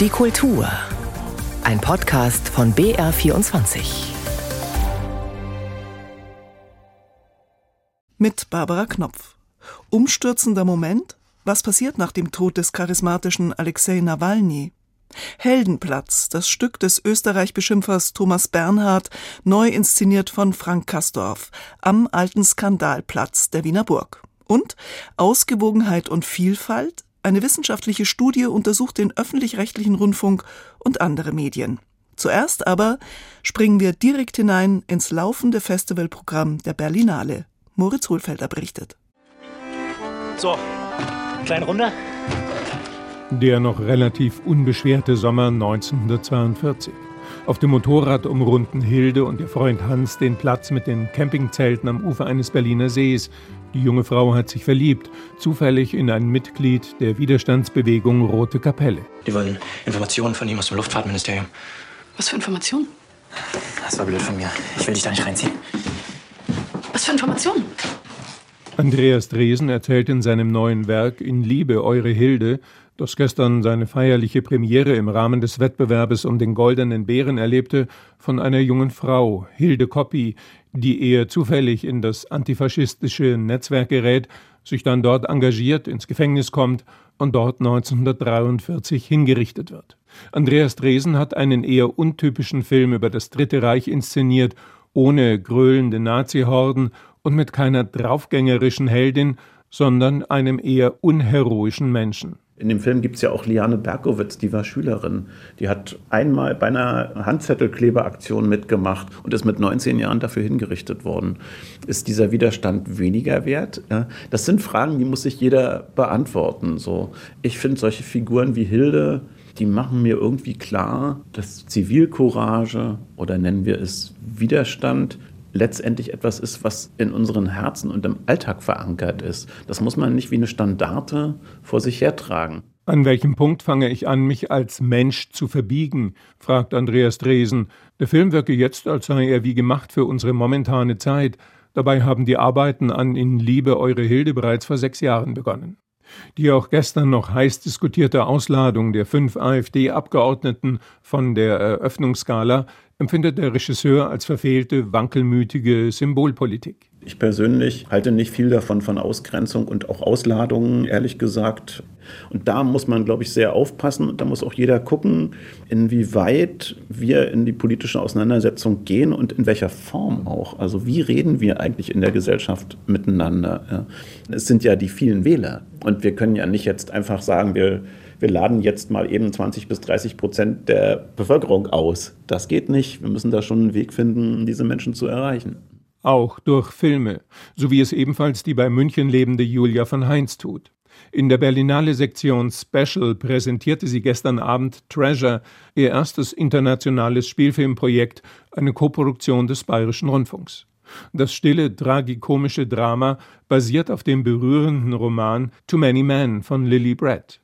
Die Kultur. Ein Podcast von BR24. Mit Barbara Knopf. Umstürzender Moment? Was passiert nach dem Tod des charismatischen Alexei Nawalny? Heldenplatz, das Stück des Österreich-Beschimpfers Thomas Bernhard, neu inszeniert von Frank Kastorf, am alten Skandalplatz der Wiener Burg. Und Ausgewogenheit und Vielfalt, eine wissenschaftliche Studie untersucht den öffentlich-rechtlichen Rundfunk und andere Medien. Zuerst aber springen wir direkt hinein ins laufende Festivalprogramm der Berlinale. Moritz Hohlfelder berichtet. So, kleine Runde. Der noch relativ unbeschwerte Sommer 1942. Auf dem Motorrad umrunden Hilde und ihr Freund Hans den Platz mit den Campingzelten am Ufer eines Berliner Sees. Die junge Frau hat sich verliebt, zufällig in ein Mitglied der Widerstandsbewegung Rote Kapelle. Die wollen Informationen von ihm aus dem Luftfahrtministerium. Was für Informationen? Das war blöd von mir. Ich will dich da nicht reinziehen. Was für Informationen? Andreas Dresen erzählt in seinem neuen Werk In Liebe, eure Hilde, das gestern seine feierliche Premiere im Rahmen des Wettbewerbes um den Goldenen Bären erlebte, von einer jungen Frau, Hilde Koppi, die eher zufällig in das antifaschistische Netzwerk gerät, sich dann dort engagiert, ins Gefängnis kommt und dort 1943 hingerichtet wird. Andreas Dresen hat einen eher untypischen Film über das Dritte Reich inszeniert, ohne gröhlende Nazi-Horden und mit keiner draufgängerischen Heldin, sondern einem eher unheroischen Menschen. In dem Film gibt es ja auch Liane Berkowitz, die war Schülerin. Die hat einmal bei einer Handzettelkleberaktion mitgemacht und ist mit 19 Jahren dafür hingerichtet worden. Ist dieser Widerstand weniger wert? Ja, das sind Fragen, die muss sich jeder beantworten. So, ich finde solche Figuren wie Hilde, die machen mir irgendwie klar, dass Zivilcourage oder nennen wir es Widerstand letztendlich etwas ist, was in unseren Herzen und im Alltag verankert ist. Das muss man nicht wie eine Standarte vor sich hertragen. An welchem Punkt fange ich an, mich als Mensch zu verbiegen? fragt Andreas Dresen. Der Film wirke jetzt, als sei er wie gemacht für unsere momentane Zeit. Dabei haben die Arbeiten an In Liebe Eure Hilde bereits vor sechs Jahren begonnen. Die auch gestern noch heiß diskutierte Ausladung der fünf AfD-Abgeordneten von der Eröffnungsskala empfindet der Regisseur als verfehlte, wankelmütige Symbolpolitik. Ich persönlich halte nicht viel davon von Ausgrenzung und auch Ausladungen, ehrlich gesagt. Und da muss man, glaube ich, sehr aufpassen. Da muss auch jeder gucken, inwieweit wir in die politische Auseinandersetzung gehen und in welcher Form auch. Also wie reden wir eigentlich in der Gesellschaft miteinander? Es sind ja die vielen Wähler. Und wir können ja nicht jetzt einfach sagen, wir wir laden jetzt mal eben 20 bis 30 Prozent der Bevölkerung aus. Das geht nicht. Wir müssen da schon einen Weg finden, diese Menschen zu erreichen. Auch durch Filme, so wie es ebenfalls die bei München lebende Julia von Heinz tut. In der Berlinale Sektion Special präsentierte sie gestern Abend Treasure, ihr erstes internationales Spielfilmprojekt, eine Koproduktion des Bayerischen Rundfunks. Das stille, tragikomische Drama basiert auf dem berührenden Roman Too Many Men von Lily Brett.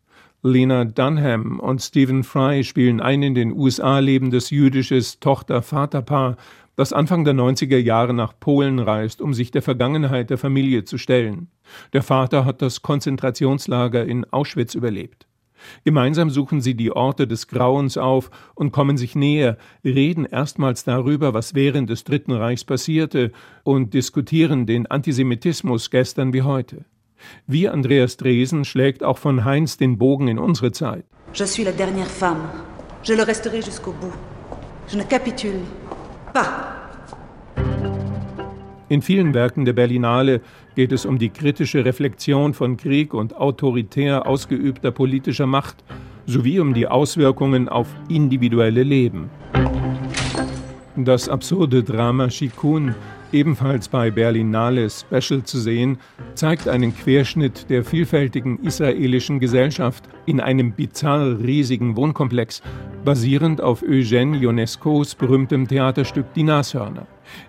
Lena Dunham und Stephen Fry spielen ein in den USA lebendes jüdisches Tochter-Vater-Paar, das Anfang der 90er Jahre nach Polen reist, um sich der Vergangenheit der Familie zu stellen. Der Vater hat das Konzentrationslager in Auschwitz überlebt. Gemeinsam suchen sie die Orte des Grauens auf und kommen sich näher, reden erstmals darüber, was während des Dritten Reichs passierte und diskutieren den Antisemitismus gestern wie heute. Wie Andreas Dresen schlägt auch von Heinz den Bogen in unsere Zeit. Je suis la dernière femme. Je le resterai jusqu'au bout. Je ne capitule pas. In vielen Werken der Berlinale geht es um die kritische Reflexion von Krieg und autoritär ausgeübter politischer Macht sowie um die Auswirkungen auf individuelle Leben. Das absurde Drama Shikun ebenfalls bei Berlinale Special zu sehen, zeigt einen Querschnitt der vielfältigen israelischen Gesellschaft in einem bizarr riesigen Wohnkomplex, basierend auf Eugène Ionescos berühmtem Theaterstück Die Nashörner.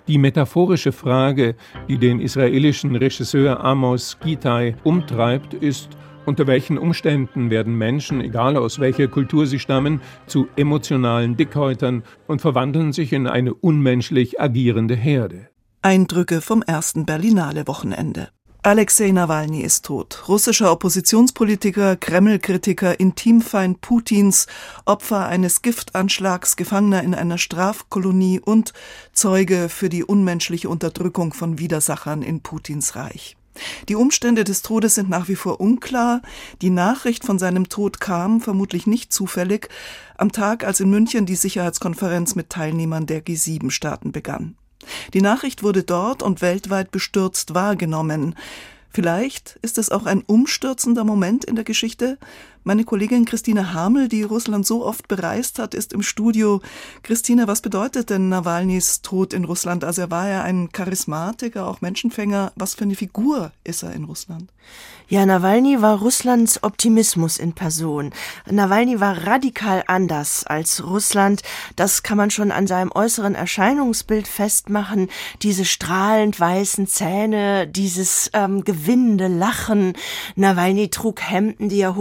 Die metaphorische Frage, die den israelischen Regisseur Amos Gitai umtreibt, ist, unter welchen Umständen werden Menschen, egal aus welcher Kultur sie stammen, zu emotionalen Dickhäutern und verwandeln sich in eine unmenschlich agierende Herde? Eindrücke vom ersten Berlinale Wochenende. Alexei Nawalny ist tot. Russischer Oppositionspolitiker, Kreml-Kritiker, Intimfeind Putins, Opfer eines Giftanschlags, Gefangener in einer Strafkolonie und Zeuge für die unmenschliche Unterdrückung von Widersachern in Putins Reich. Die Umstände des Todes sind nach wie vor unklar. Die Nachricht von seinem Tod kam, vermutlich nicht zufällig, am Tag, als in München die Sicherheitskonferenz mit Teilnehmern der G7-Staaten begann. Die Nachricht wurde dort und weltweit bestürzt wahrgenommen. Vielleicht ist es auch ein umstürzender Moment in der Geschichte. Meine Kollegin Christine Hamel, die Russland so oft bereist hat, ist im Studio. Christine, was bedeutet denn Nawalnys Tod in Russland? Also er war ja ein Charismatiker, auch Menschenfänger. Was für eine Figur ist er in Russland? Ja, Nawalny war Russlands Optimismus in Person. Nawalny war radikal anders als Russland. Das kann man schon an seinem äußeren Erscheinungsbild festmachen. Diese strahlend weißen Zähne, dieses ähm, gewinnende Lachen. Nawalny trug Hemden, die er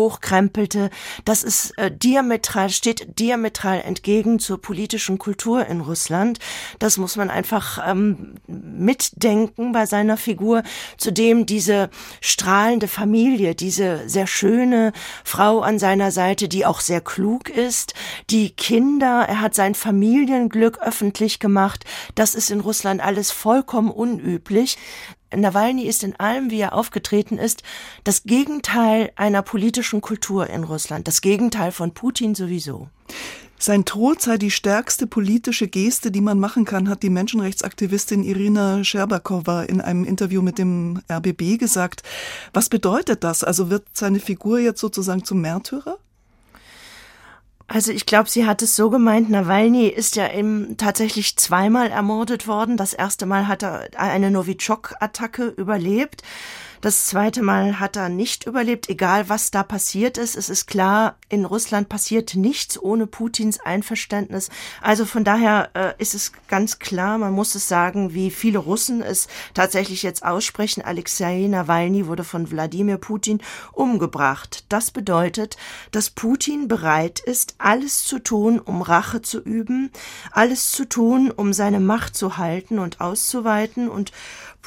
hochkrempelte. Das ist äh, diametral, steht diametral entgegen zur politischen Kultur in Russland. Das muss man einfach ähm, mitdenken bei seiner Figur. Zudem diese strahlende Familie, diese sehr schöne Frau an seiner Seite, die auch sehr klug ist, die Kinder, er hat sein Familienglück öffentlich gemacht. Das ist in Russland alles vollkommen unüblich. Nawalny ist in allem, wie er aufgetreten ist, das Gegenteil einer politischen Kultur in Russland, das Gegenteil von Putin sowieso. Sein Tod sei die stärkste politische Geste, die man machen kann, hat die Menschenrechtsaktivistin Irina Scherbakowa in einem Interview mit dem RBB gesagt. Was bedeutet das? Also wird seine Figur jetzt sozusagen zum Märtyrer? Also ich glaube, sie hat es so gemeint, Nawalny ist ja eben tatsächlich zweimal ermordet worden. Das erste Mal hat er eine Novichok-Attacke überlebt. Das zweite Mal hat er nicht überlebt, egal was da passiert ist. Es ist klar, in Russland passiert nichts ohne Putins Einverständnis. Also von daher äh, ist es ganz klar, man muss es sagen, wie viele Russen es tatsächlich jetzt aussprechen. Alexei Nawalny wurde von Wladimir Putin umgebracht. Das bedeutet, dass Putin bereit ist, alles zu tun, um Rache zu üben, alles zu tun, um seine Macht zu halten und auszuweiten und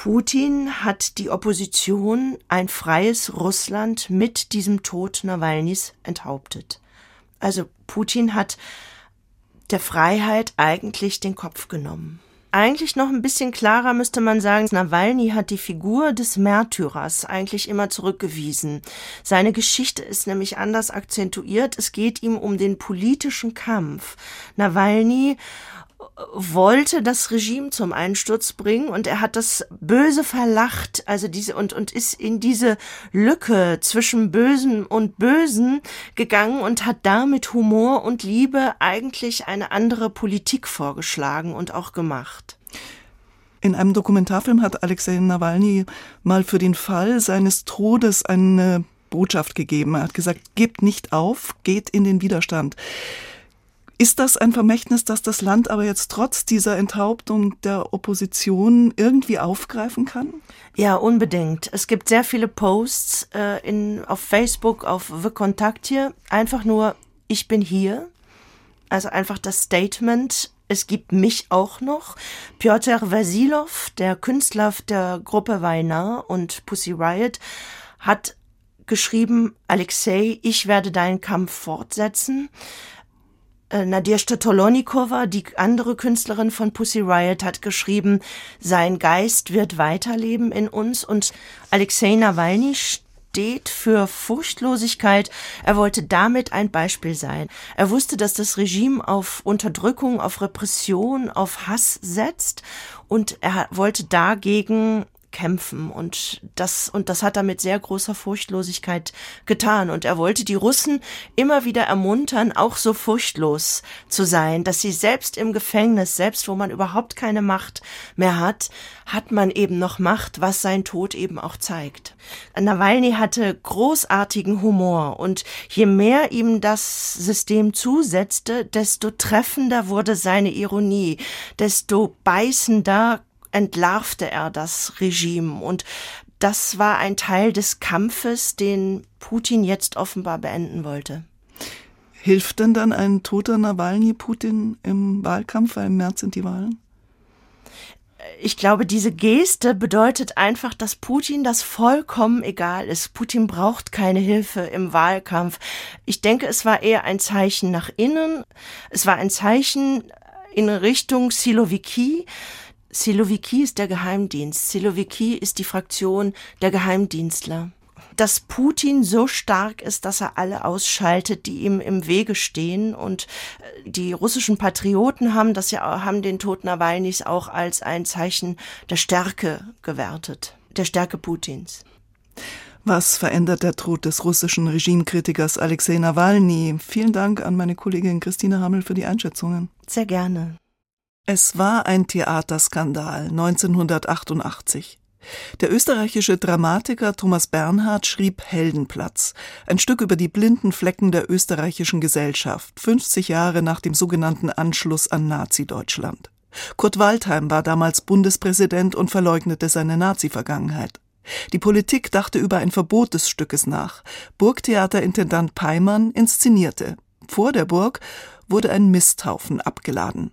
Putin hat die Opposition, ein freies Russland mit diesem Tod Nawalnys enthauptet. Also Putin hat der Freiheit eigentlich den Kopf genommen. Eigentlich noch ein bisschen klarer müsste man sagen, Nawalny hat die Figur des Märtyrers eigentlich immer zurückgewiesen. Seine Geschichte ist nämlich anders akzentuiert. Es geht ihm um den politischen Kampf. Nawalny wollte das Regime zum Einsturz bringen und er hat das böse verlacht, also diese und und ist in diese Lücke zwischen Bösen und Bösen gegangen und hat da Humor und Liebe eigentlich eine andere Politik vorgeschlagen und auch gemacht. In einem Dokumentarfilm hat Alexei Nawalny mal für den Fall seines Todes eine Botschaft gegeben. Er hat gesagt, gebt nicht auf, geht in den Widerstand. Ist das ein Vermächtnis, das das Land aber jetzt trotz dieser Enthauptung der Opposition irgendwie aufgreifen kann? Ja, unbedingt. Es gibt sehr viele Posts äh, in, auf Facebook, auf The Kontakt hier. Einfach nur, ich bin hier. Also einfach das Statement, es gibt mich auch noch. Piotr Vasilov, der Künstler der Gruppe Weinar und Pussy Riot, hat geschrieben, Alexei, ich werde deinen Kampf fortsetzen. Äh, Nadежda Tolonikova, die andere Künstlerin von Pussy Riot, hat geschrieben, sein Geist wird weiterleben in uns und Alexei Nawalny steht für Furchtlosigkeit. Er wollte damit ein Beispiel sein. Er wusste, dass das Regime auf Unterdrückung, auf Repression, auf Hass setzt und er wollte dagegen kämpfen. Und das und das hat er mit sehr großer Furchtlosigkeit getan. Und er wollte die Russen immer wieder ermuntern, auch so furchtlos zu sein, dass sie selbst im Gefängnis, selbst wo man überhaupt keine Macht mehr hat, hat man eben noch Macht, was sein Tod eben auch zeigt. Nawalny hatte großartigen Humor. Und je mehr ihm das System zusetzte, desto treffender wurde seine Ironie, desto beißender entlarvte er das Regime und das war ein Teil des Kampfes, den Putin jetzt offenbar beenden wollte. Hilft denn dann ein toter Nawalny Putin im Wahlkampf, weil im März sind die Wahlen? ich glaube, diese Geste bedeutet einfach, dass Putin das vollkommen egal ist. Putin braucht keine Hilfe im Wahlkampf. Ich denke, es war eher ein Zeichen nach innen. Es war ein Zeichen in Richtung Siloviki. Siloviki ist der Geheimdienst. Siloviki ist die Fraktion der Geheimdienstler dass Putin so stark ist, dass er alle ausschaltet, die ihm im Wege stehen. Und äh, die russischen Patrioten haben das ja haben den Tod Nawalnys auch als ein Zeichen der Stärke gewertet, der Stärke Putins. Was verändert der Tod des russischen Regimekritikers Alexei Nawalny? Vielen Dank an meine Kollegin Christine Hammel für die Einschätzungen. Sehr gerne. Es war ein Theaterskandal 1988. Der österreichische Dramatiker Thomas Bernhard schrieb Heldenplatz, ein Stück über die blinden Flecken der österreichischen Gesellschaft, 50 Jahre nach dem sogenannten Anschluss an Nazi-Deutschland. Kurt Waldheim war damals Bundespräsident und verleugnete seine Nazi-Vergangenheit. Die Politik dachte über ein Verbot des Stückes nach. Burgtheaterintendant Peimann inszenierte. Vor der Burg wurde ein Misthaufen abgeladen.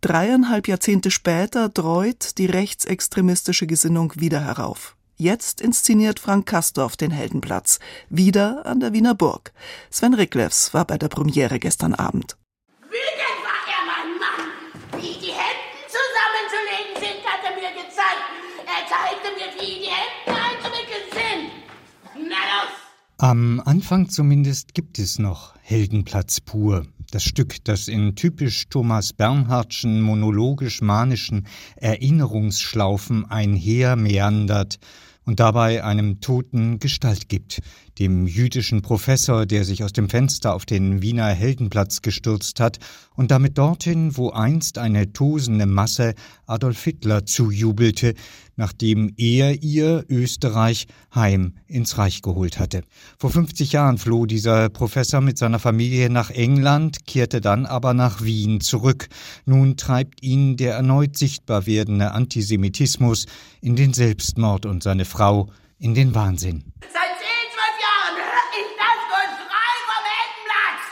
Dreieinhalb Jahrzehnte später dreut die rechtsextremistische Gesinnung wieder herauf. Jetzt inszeniert Frank Kastorf den Heldenplatz, wieder an der Wiener Burg. Sven Ricklefs war bei der Premiere gestern Abend. Wütend war er, mein Mann! Wie die Hemden zusammenzulegen sind, hat er mir gezeigt. Er zeigte mir, wie die Hemden einzuwickeln sind. Na los! Am Anfang zumindest gibt es noch Heldenplatz pur. Das Stück, das in typisch Thomas Bernhardschen monologisch-manischen Erinnerungsschlaufen einhermeandert und dabei einem Toten Gestalt gibt, dem jüdischen Professor, der sich aus dem Fenster auf den Wiener Heldenplatz gestürzt hat und damit dorthin, wo einst eine tosende Masse Adolf Hitler zujubelte, nachdem er ihr Österreich heim ins Reich geholt hatte. Vor 50 Jahren floh dieser Professor mit seiner Familie nach England, kehrte dann aber nach Wien zurück. Nun treibt ihn der erneut sichtbar werdende Antisemitismus in den Selbstmord und seine Frau in den Wahnsinn. Seit zehn, zwölf Jahren höre ich das Geschrei vom Heldenplatz.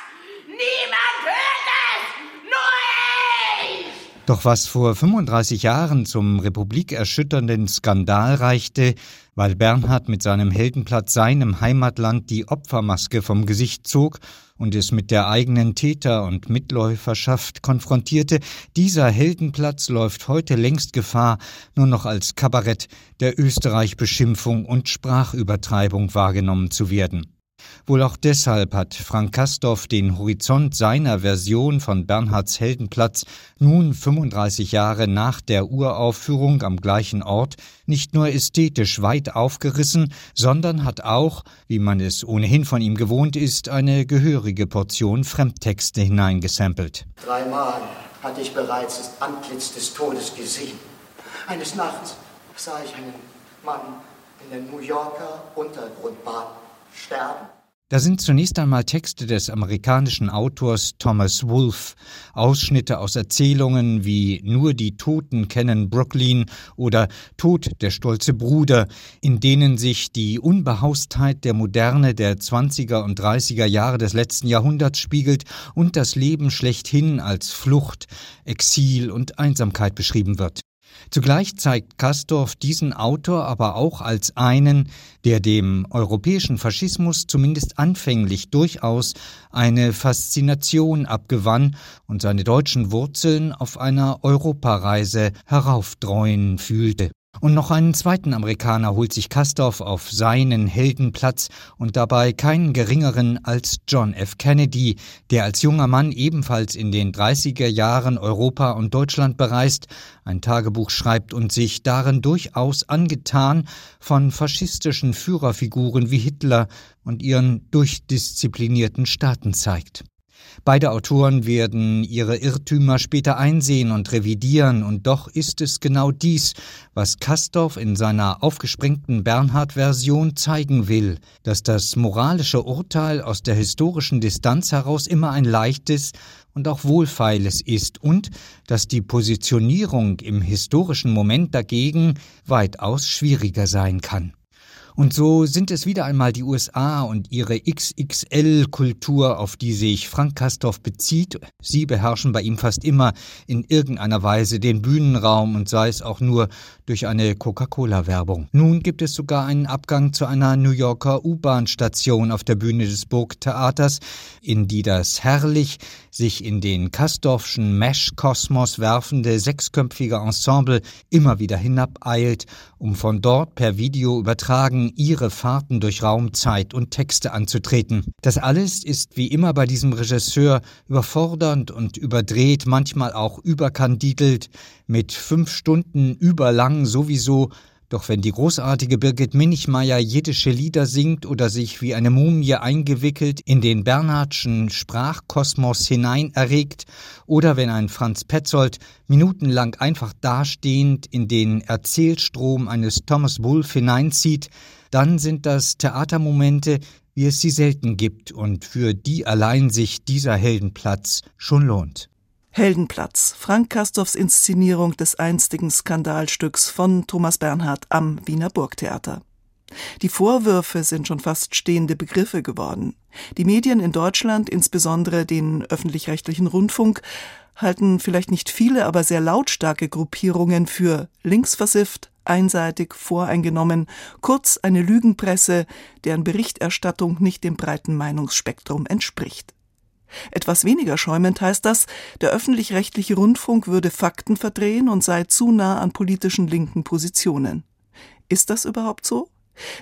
Niemand hört es, nur ich. Doch was vor 35 Jahren zum republikerschütternden Skandal reichte, weil Bernhard mit seinem Heldenplatz seinem Heimatland die Opfermaske vom Gesicht zog und es mit der eigenen Täter- und Mitläuferschaft konfrontierte, dieser Heldenplatz läuft heute längst Gefahr, nur noch als Kabarett der Österreich-Beschimpfung und Sprachübertreibung wahrgenommen zu werden. Wohl auch deshalb hat Frank Kastorf den Horizont seiner Version von Bernhards Heldenplatz nun 35 Jahre nach der Uraufführung am gleichen Ort nicht nur ästhetisch weit aufgerissen, sondern hat auch, wie man es ohnehin von ihm gewohnt ist, eine gehörige Portion Fremdtexte hineingesampelt. Dreimal hatte ich bereits das Antlitz des Todes gesehen. Eines Nachts sah ich einen Mann in der New Yorker Untergrundbahn sterben. Da sind zunächst einmal Texte des amerikanischen Autors Thomas Wolfe, Ausschnitte aus Erzählungen wie Nur die Toten kennen Brooklyn oder Tod der stolze Bruder, in denen sich die Unbehaustheit der Moderne der 20er und 30er Jahre des letzten Jahrhunderts spiegelt und das Leben schlechthin als Flucht, Exil und Einsamkeit beschrieben wird. Zugleich zeigt Kastorf diesen Autor aber auch als einen, der dem europäischen Faschismus zumindest anfänglich durchaus eine Faszination abgewann und seine deutschen Wurzeln auf einer Europareise heraufdreuen fühlte. Und noch einen zweiten Amerikaner holt sich Kastorf auf seinen Heldenplatz und dabei keinen geringeren als John F. Kennedy, der als junger Mann ebenfalls in den 30er Jahren Europa und Deutschland bereist, ein Tagebuch schreibt und sich darin durchaus angetan von faschistischen Führerfiguren wie Hitler und ihren durchdisziplinierten Staaten zeigt. Beide Autoren werden ihre Irrtümer später einsehen und revidieren, und doch ist es genau dies, was Kastorf in seiner aufgesprengten Bernhard-Version zeigen will, dass das moralische Urteil aus der historischen Distanz heraus immer ein leichtes und auch wohlfeiles ist und dass die Positionierung im historischen Moment dagegen weitaus schwieriger sein kann. Und so sind es wieder einmal die USA und ihre XXL-Kultur, auf die sich Frank Kastorf bezieht. Sie beherrschen bei ihm fast immer in irgendeiner Weise den Bühnenraum und sei es auch nur durch eine Coca-Cola-Werbung. Nun gibt es sogar einen Abgang zu einer New Yorker U-Bahn-Station auf der Bühne des Burgtheaters, in die das herrlich sich in den Kastorfschen Mesh-Kosmos werfende sechsköpfige Ensemble immer wieder hinabeilt, um von dort per Video übertragen ihre Fahrten durch Raum, Zeit und Texte anzutreten. Das alles ist wie immer bei diesem Regisseur überfordernd und überdreht, manchmal auch überkandidelt, mit fünf Stunden überlang sowieso doch wenn die großartige Birgit Minichmeier jiddische Lieder singt oder sich wie eine Mumie eingewickelt in den Bernhardschen Sprachkosmos hinein erregt, oder wenn ein Franz Petzold minutenlang einfach dastehend in den Erzählstrom eines Thomas Wolfe hineinzieht, dann sind das Theatermomente, wie es sie selten gibt und für die allein sich dieser Heldenplatz schon lohnt. Heldenplatz, Frank Kastorfs Inszenierung des einstigen Skandalstücks von Thomas Bernhard am Wiener Burgtheater. Die Vorwürfe sind schon fast stehende Begriffe geworden. Die Medien in Deutschland, insbesondere den öffentlich-rechtlichen Rundfunk, halten vielleicht nicht viele, aber sehr lautstarke Gruppierungen für linksversifft, einseitig, voreingenommen, kurz eine Lügenpresse, deren Berichterstattung nicht dem breiten Meinungsspektrum entspricht. Etwas weniger schäumend heißt das, der öffentlich-rechtliche Rundfunk würde Fakten verdrehen und sei zu nah an politischen linken Positionen. Ist das überhaupt so?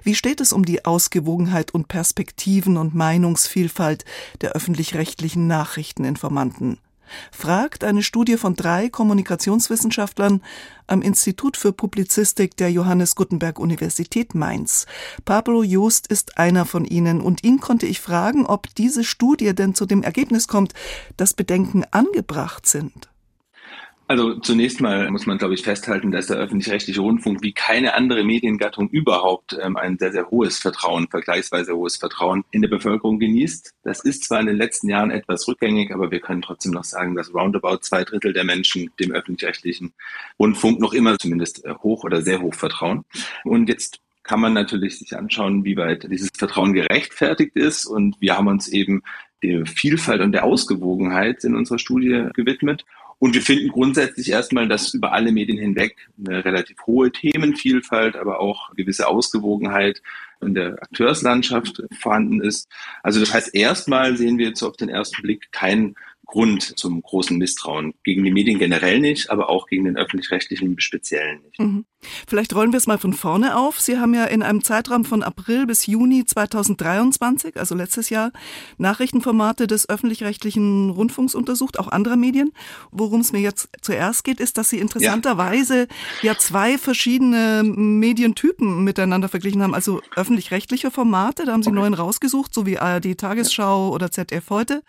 Wie steht es um die Ausgewogenheit und Perspektiven und Meinungsvielfalt der öffentlich-rechtlichen Nachrichteninformanten? Fragt eine Studie von drei Kommunikationswissenschaftlern am Institut für Publizistik der Johannes Gutenberg Universität Mainz. Pablo Joost ist einer von ihnen und ihn konnte ich fragen, ob diese Studie denn zu dem Ergebnis kommt, dass Bedenken angebracht sind. Also zunächst mal muss man, glaube ich, festhalten, dass der öffentlich-rechtliche Rundfunk wie keine andere Mediengattung überhaupt ähm, ein sehr, sehr hohes Vertrauen, vergleichsweise hohes Vertrauen in der Bevölkerung genießt. Das ist zwar in den letzten Jahren etwas rückgängig, aber wir können trotzdem noch sagen, dass roundabout zwei Drittel der Menschen dem öffentlich-rechtlichen Rundfunk noch immer zumindest äh, hoch oder sehr hoch vertrauen. Und jetzt kann man natürlich sich anschauen, wie weit dieses Vertrauen gerechtfertigt ist. Und wir haben uns eben der Vielfalt und der Ausgewogenheit in unserer Studie gewidmet und wir finden grundsätzlich erstmal, dass über alle Medien hinweg eine relativ hohe Themenvielfalt, aber auch gewisse Ausgewogenheit in der Akteurslandschaft vorhanden ist. Also das heißt, erstmal sehen wir jetzt auf den ersten Blick kein Grund zum großen Misstrauen. Gegen die Medien generell nicht, aber auch gegen den öffentlich-rechtlichen Speziellen nicht. Mhm. Vielleicht rollen wir es mal von vorne auf. Sie haben ja in einem Zeitraum von April bis Juni 2023, also letztes Jahr, Nachrichtenformate des öffentlich-rechtlichen Rundfunks untersucht, auch anderer Medien. Worum es mir jetzt zuerst geht, ist, dass Sie interessanterweise ja, ja zwei verschiedene Medientypen miteinander verglichen haben. Also öffentlich-rechtliche Formate, da haben Sie okay. neun rausgesucht, so wie ARD Tagesschau oder ZDF heute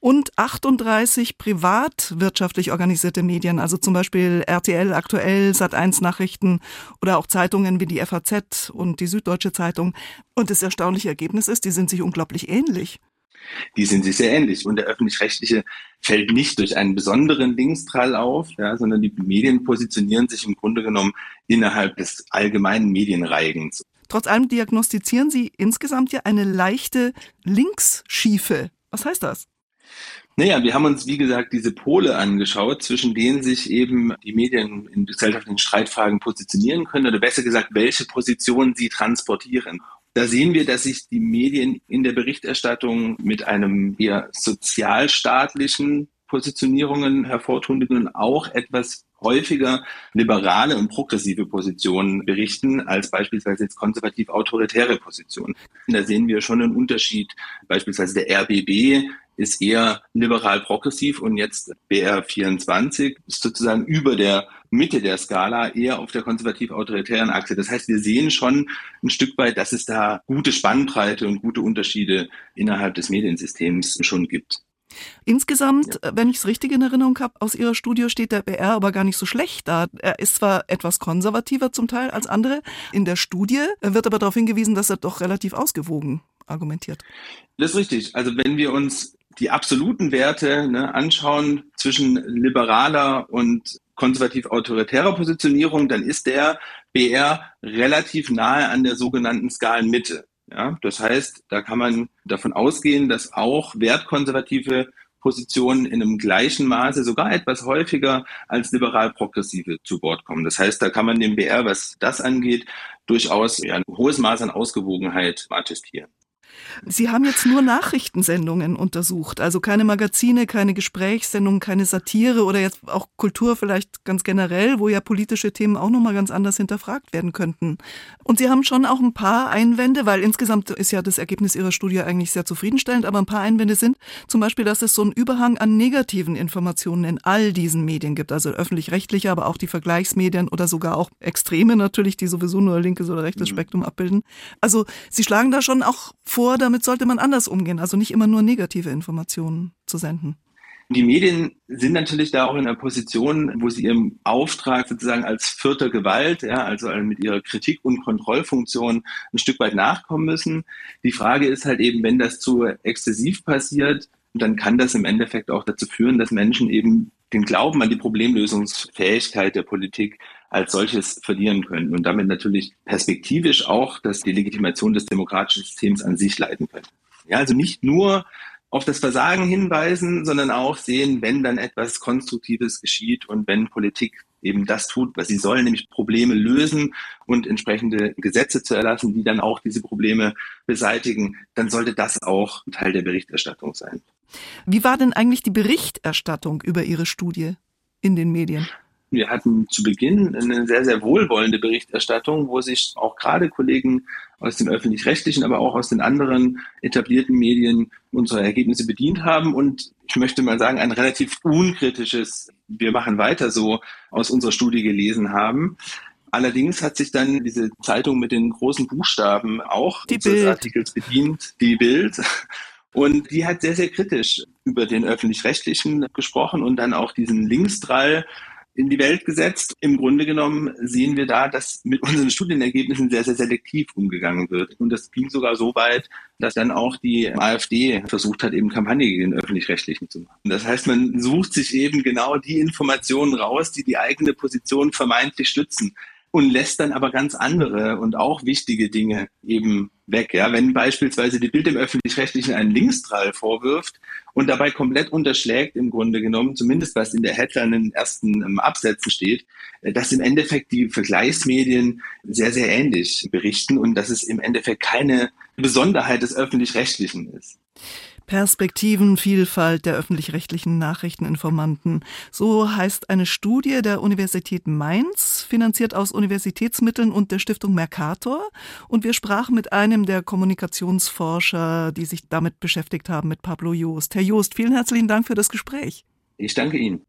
und 38 privat wirtschaftlich organisierte Medien, also zum Beispiel RTL aktuell, Sat1 Nachrichten oder auch Zeitungen wie die FAZ und die Süddeutsche Zeitung. Und das erstaunliche Ergebnis ist, die sind sich unglaublich ähnlich. Die sind sich sehr ähnlich. Und der öffentlich-rechtliche fällt nicht durch einen besonderen Linkstrall auf, ja, sondern die Medien positionieren sich im Grunde genommen innerhalb des allgemeinen Medienreigens. Trotz allem diagnostizieren Sie insgesamt ja eine leichte Linksschiefe. Was heißt das? Naja, wir haben uns, wie gesagt, diese Pole angeschaut, zwischen denen sich eben die Medien in gesellschaftlichen Streitfragen positionieren können, oder besser gesagt, welche Positionen sie transportieren. Da sehen wir, dass sich die Medien in der Berichterstattung mit einem eher sozialstaatlichen Positionierungen hervortun und auch etwas häufiger liberale und progressive Positionen berichten als beispielsweise jetzt konservativ-autoritäre Positionen. Da sehen wir schon einen Unterschied. Beispielsweise der RBB ist eher liberal-progressiv und jetzt BR24 ist sozusagen über der Mitte der Skala eher auf der konservativ-autoritären Achse. Das heißt, wir sehen schon ein Stück weit, dass es da gute Spannbreite und gute Unterschiede innerhalb des Mediensystems schon gibt. Insgesamt, ja. wenn ich es richtig in Erinnerung habe, aus Ihrer Studie steht der BR aber gar nicht so schlecht da. Er ist zwar etwas konservativer zum Teil als andere. In der Studie wird aber darauf hingewiesen, dass er doch relativ ausgewogen argumentiert. Das ist richtig. Also wenn wir uns die absoluten Werte ne, anschauen zwischen liberaler und konservativ-autoritärer Positionierung, dann ist der BR relativ nahe an der sogenannten Skalenmitte. Ja, das heißt, da kann man davon ausgehen, dass auch wertkonservative Positionen in einem gleichen Maße, sogar etwas häufiger als liberal-progressive zu Wort kommen. Das heißt, da kann man dem BR, was das angeht, durchaus ein hohes Maß an Ausgewogenheit attestieren. Sie haben jetzt nur Nachrichtensendungen untersucht, also keine Magazine, keine Gesprächssendungen, keine Satire oder jetzt auch Kultur vielleicht ganz generell, wo ja politische Themen auch nochmal ganz anders hinterfragt werden könnten. Und Sie haben schon auch ein paar Einwände, weil insgesamt ist ja das Ergebnis Ihrer Studie eigentlich sehr zufriedenstellend, aber ein paar Einwände sind zum Beispiel, dass es so einen Überhang an negativen Informationen in all diesen Medien gibt, also öffentlich-rechtliche, aber auch die Vergleichsmedien oder sogar auch Extreme natürlich, die sowieso nur linkes oder rechtes mhm. Spektrum abbilden. Also Sie schlagen da schon auch vor, damit sollte man anders umgehen, also nicht immer nur negative Informationen zu senden. Die Medien sind natürlich da auch in einer Position, wo sie ihrem Auftrag sozusagen als vierter Gewalt, ja, also mit ihrer Kritik- und Kontrollfunktion ein Stück weit nachkommen müssen. Die Frage ist halt eben, wenn das zu exzessiv passiert, dann kann das im Endeffekt auch dazu führen, dass Menschen eben den Glauben an die Problemlösungsfähigkeit der Politik als solches verlieren können und damit natürlich perspektivisch auch, dass die Legitimation des demokratischen Systems an sich leiten könnte. Ja, also nicht nur auf das Versagen hinweisen, sondern auch sehen, wenn dann etwas Konstruktives geschieht und wenn Politik eben das tut, was sie soll, nämlich Probleme lösen und entsprechende Gesetze zu erlassen, die dann auch diese Probleme beseitigen, dann sollte das auch Teil der Berichterstattung sein. Wie war denn eigentlich die Berichterstattung über Ihre Studie in den Medien? Wir hatten zu Beginn eine sehr, sehr wohlwollende Berichterstattung, wo sich auch gerade Kollegen aus dem öffentlich-rechtlichen, aber auch aus den anderen etablierten Medien unsere Ergebnisse bedient haben. Und ich möchte mal sagen, ein relativ unkritisches, wir machen weiter so aus unserer Studie gelesen haben. Allerdings hat sich dann diese Zeitung mit den großen Buchstaben auch die Bild. Artikels bedient, die Bild. Und die hat sehr, sehr kritisch über den öffentlich-rechtlichen gesprochen und dann auch diesen Linksdrall in die Welt gesetzt. Im Grunde genommen sehen wir da, dass mit unseren Studienergebnissen sehr, sehr selektiv umgegangen wird. Und das ging sogar so weit, dass dann auch die AfD versucht hat, eben Kampagne gegen den Öffentlich-Rechtlichen zu machen. Das heißt, man sucht sich eben genau die Informationen raus, die die eigene Position vermeintlich stützen und lässt dann aber ganz andere und auch wichtige Dinge eben weg. Ja, wenn beispielsweise die Bild im Öffentlich-Rechtlichen einen Linksdrall vorwirft und dabei komplett unterschlägt im Grunde genommen, zumindest was in der Headline in den ersten ähm, Absätzen steht, äh, dass im Endeffekt die Vergleichsmedien sehr, sehr ähnlich berichten und dass es im Endeffekt keine Besonderheit des Öffentlich-Rechtlichen ist. Perspektivenvielfalt der öffentlich-rechtlichen Nachrichteninformanten. So heißt eine Studie der Universität Mainz, finanziert aus Universitätsmitteln und der Stiftung Mercator. Und wir sprachen mit einem der Kommunikationsforscher, die sich damit beschäftigt haben, mit Pablo Joost. Herr Joost, vielen herzlichen Dank für das Gespräch. Ich danke Ihnen.